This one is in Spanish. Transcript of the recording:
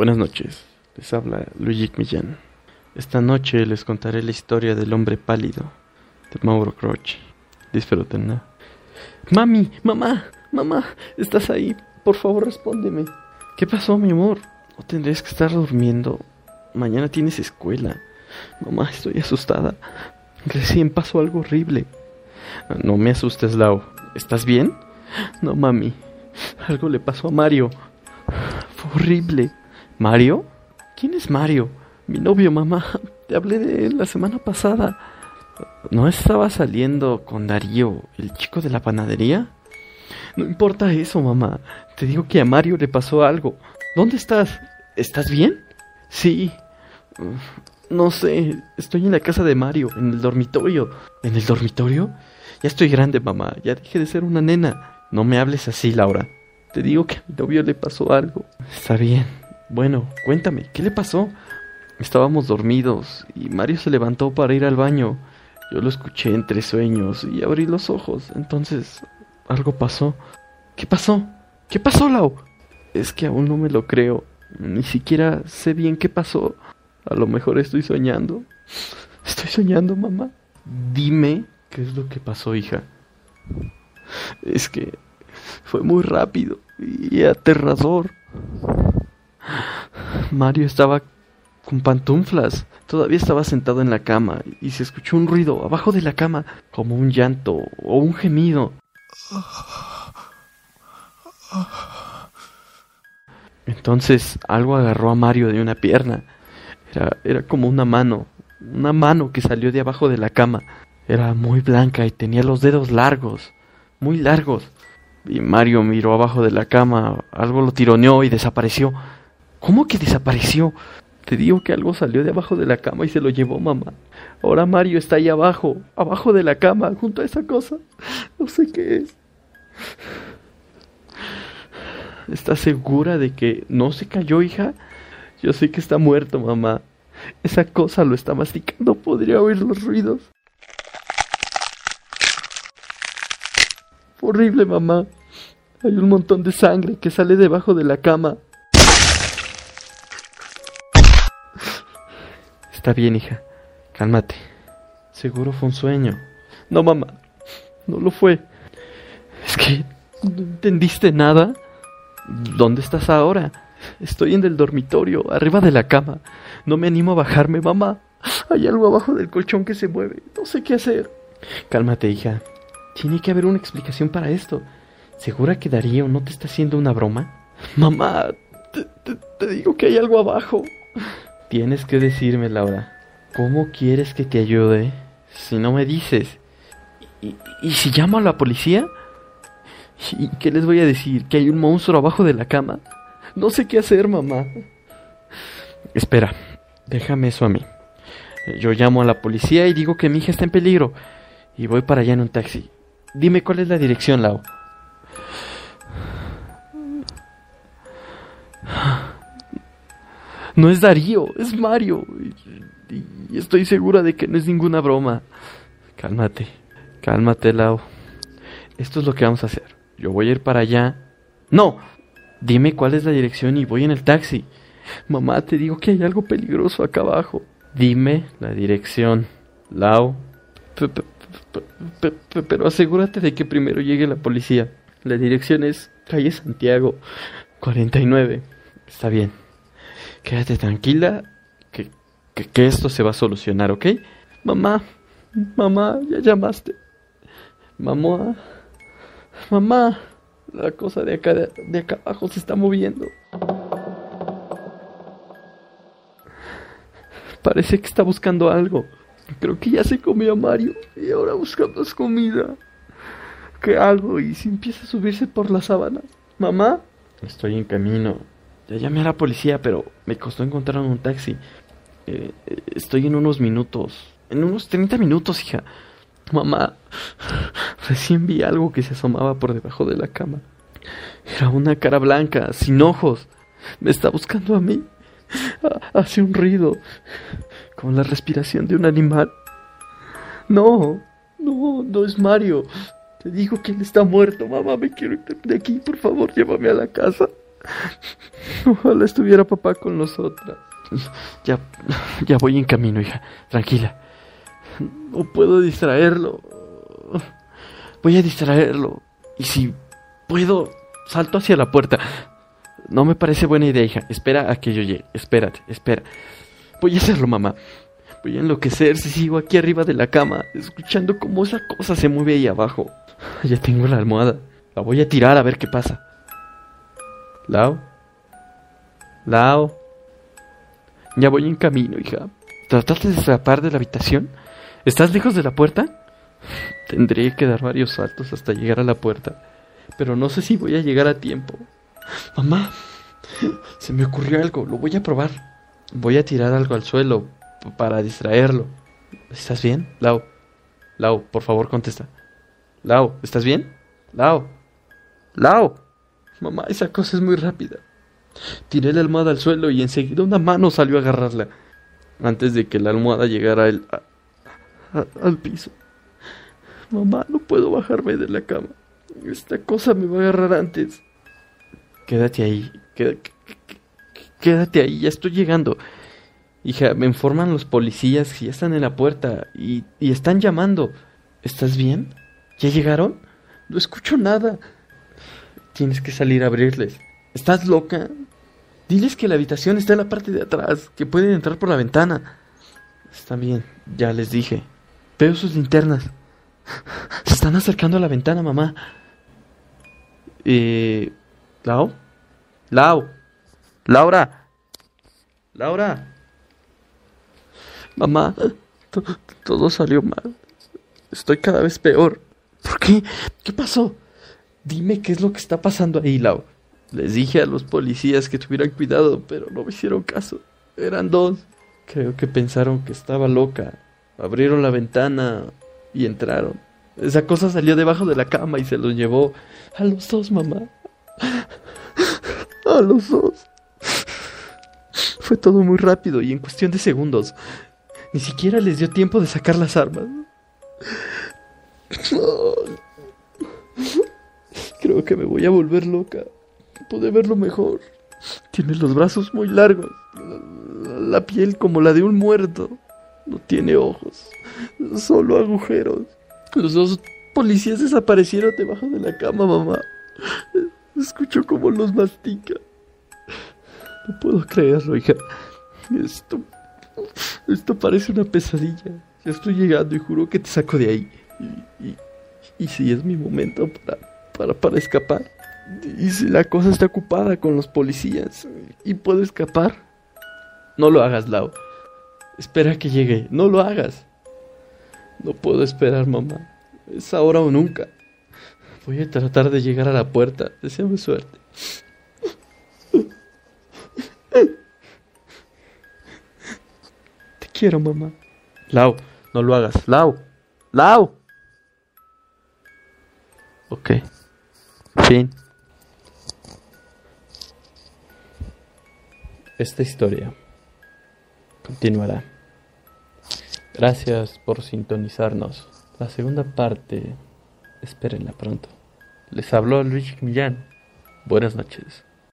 Buenas noches, les habla Luigi Millán. Esta noche les contaré la historia del hombre pálido de Mauro Croce. Disfrútenla. Mami, mamá, mamá, ¿estás ahí? Por favor, respóndeme. ¿Qué pasó, mi amor? No tendrías que estar durmiendo. Mañana tienes escuela. Mamá, estoy asustada. Recién pasó algo horrible. No me asustes, Lau. ¿Estás bien? No, mami. Algo le pasó a Mario. Fue horrible. ¿Mario? ¿Quién es Mario? Mi novio, mamá. Te hablé de él la semana pasada. ¿No estaba saliendo con Darío, el chico de la panadería? No importa eso, mamá. Te digo que a Mario le pasó algo. ¿Dónde estás? ¿Estás bien? Sí. No sé. Estoy en la casa de Mario, en el dormitorio. ¿En el dormitorio? Ya estoy grande, mamá. Ya dejé de ser una nena. No me hables así, Laura. Te digo que a mi novio le pasó algo. Está bien. Bueno, cuéntame, ¿qué le pasó? Estábamos dormidos y Mario se levantó para ir al baño. Yo lo escuché entre sueños y abrí los ojos. Entonces, algo pasó. ¿Qué pasó? ¿Qué pasó, Lau? Es que aún no me lo creo. Ni siquiera sé bien qué pasó. A lo mejor estoy soñando. Estoy soñando, mamá. Dime qué es lo que pasó, hija. Es que fue muy rápido y aterrador. Mario estaba con pantuflas. Todavía estaba sentado en la cama y se escuchó un ruido abajo de la cama, como un llanto o un gemido. Entonces algo agarró a Mario de una pierna. Era, era como una mano, una mano que salió de abajo de la cama. Era muy blanca y tenía los dedos largos, muy largos. Y Mario miró abajo de la cama, algo lo tironeó y desapareció. ¿Cómo que desapareció? Te digo que algo salió de abajo de la cama y se lo llevó mamá. Ahora Mario está ahí abajo, abajo de la cama, junto a esa cosa. No sé qué es. ¿Estás segura de que no se cayó, hija? Yo sé que está muerto, mamá. Esa cosa lo está masticando. Podría oír los ruidos. Horrible, mamá. Hay un montón de sangre que sale debajo de la cama. Está bien, hija. Cálmate. Seguro fue un sueño. No, mamá. No lo fue. Es que... ¿No entendiste nada? ¿Dónde estás ahora? Estoy en el dormitorio, arriba de la cama. No me animo a bajarme, mamá. Hay algo abajo del colchón que se mueve. No sé qué hacer. Cálmate, hija. Tiene que haber una explicación para esto. ¿Segura que Darío no te está haciendo una broma? Mamá, te, te, te digo que hay algo abajo. Tienes que decirme, Laura. ¿Cómo quieres que te ayude si no me dices? ¿Y, si llamo a la policía? ¿Y qué les voy a decir? ¿Que hay un monstruo abajo de la cama? No sé qué hacer, mamá. Espera, déjame eso a mí. Yo llamo a la policía y digo que mi hija está en peligro. Y voy para allá en un taxi. Dime cuál es la dirección, Lau. No es Darío, es Mario. Y, estoy segura de que no es ninguna broma. Cálmate, cálmate, Lau. Esto es lo que vamos a hacer. Yo voy a ir para allá. No, dime cuál es la dirección y voy en el taxi. Mamá, te digo que hay algo peligroso acá abajo. Dime la dirección, Lau. Pero asegúrate de que primero llegue la policía. La dirección es calle Santiago 49. Está bien. Quédate tranquila que, que, que, esto se va a solucionar, ¿ok? Mamá, mamá, ya llamaste. Mamá, mamá, la cosa de acá, de, de acá abajo se está moviendo. Parece que está buscando algo. Creo que ya se comió a Mario y ahora busca más comida. ¿Qué hago? ¿Y si empieza a subirse por las sábanas? ¿Mamá? Estoy en camino. Ya llamé a la policía, pero me costó encontrar un taxi. Eh, estoy en unos minutos. En unos 30 minutos, hija. Mamá, recién vi algo que se asomaba por debajo de la cama. Era una cara blanca, sin ojos. Me está buscando a mí. Hace un ruido, como la respiración de un animal. No, no, no es Mario. Te digo que él está muerto, mamá. Me quiero ir de aquí, por favor, llévame a la casa. Ojalá estuviera papá con nosotras. Ya, ya voy en camino, hija. Tranquila. No puedo distraerlo. Voy a distraerlo. Y si puedo, salto hacia la puerta. No me parece buena idea, hija. Espera a que yo llegue. Espérate, espera. Voy a hacerlo, mamá. Voy a enloquecer si sigo aquí arriba de la cama, escuchando cómo esa cosa se mueve ahí abajo. Ya tengo la almohada. La voy a tirar a ver qué pasa. Lao. Lao. Ya voy en camino, hija. ¿Trataste de escapar de la habitación? ¿Estás lejos de la puerta? Tendré que dar varios saltos hasta llegar a la puerta. Pero no sé si voy a llegar a tiempo. Mamá, se me ocurrió algo. Lo voy a probar. Voy a tirar algo al suelo para distraerlo. ¿Estás bien? Lau. Lau, por favor, contesta. Lau, ¿estás bien? Lau. Lau. Mamá, esa cosa es muy rápida. Tiré la almohada al suelo y enseguida una mano salió a agarrarla. Antes de que la almohada llegara al piso. Mamá, no puedo bajarme de la cama. Esta cosa me va a agarrar antes. Quédate ahí. Quédate ahí, ya estoy llegando. Hija, me informan los policías que ya están en la puerta y, y están llamando. ¿Estás bien? ¿Ya llegaron? No escucho nada. Tienes que salir a abrirles. ¿Estás loca? Diles que la habitación está en la parte de atrás, que pueden entrar por la ventana. Está bien, ya les dije. Veo sus linternas. Se están acercando a la ventana, mamá. Eh. ¿Lau? ¿Lau? ¿Laura? ¿Laura? Mamá, todo salió mal. Estoy cada vez peor. ¿Por qué? ¿Qué pasó? Dime qué es lo que está pasando ahí, Lau. Les dije a los policías que tuvieran cuidado, pero no me hicieron caso. Eran dos. Creo que pensaron que estaba loca. Abrieron la ventana y entraron. Esa cosa salió debajo de la cama y se los llevó. A los dos, mamá. A los dos. Fue todo muy rápido y en cuestión de segundos. Ni siquiera les dio tiempo de sacar las armas. Creo que me voy a volver loca. Pude verlo mejor. Tiene los brazos muy largos. La piel como la de un muerto. No tiene ojos. Solo agujeros. Los dos policías desaparecieron debajo de la cama, mamá. Escucho cómo los mastica. No puedo creerlo, hija. Esto. Esto parece una pesadilla. Ya estoy llegando y juro que te saco de ahí. Y, y, si es mi momento para, para, para escapar. Y si la cosa está ocupada con los policías y puedo escapar. No lo hagas, Lau. Espera que llegue. No lo hagas. No puedo esperar, mamá. Es ahora o nunca. Voy a tratar de llegar a la puerta. Deseame suerte. Te quiero, mamá. Lau, no lo hagas. Lau. Lau. Ok. Fin. Esta historia continuará. Gracias por sintonizarnos. La segunda parte, espérenla pronto. Les habló Luis Millán. Buenas noches.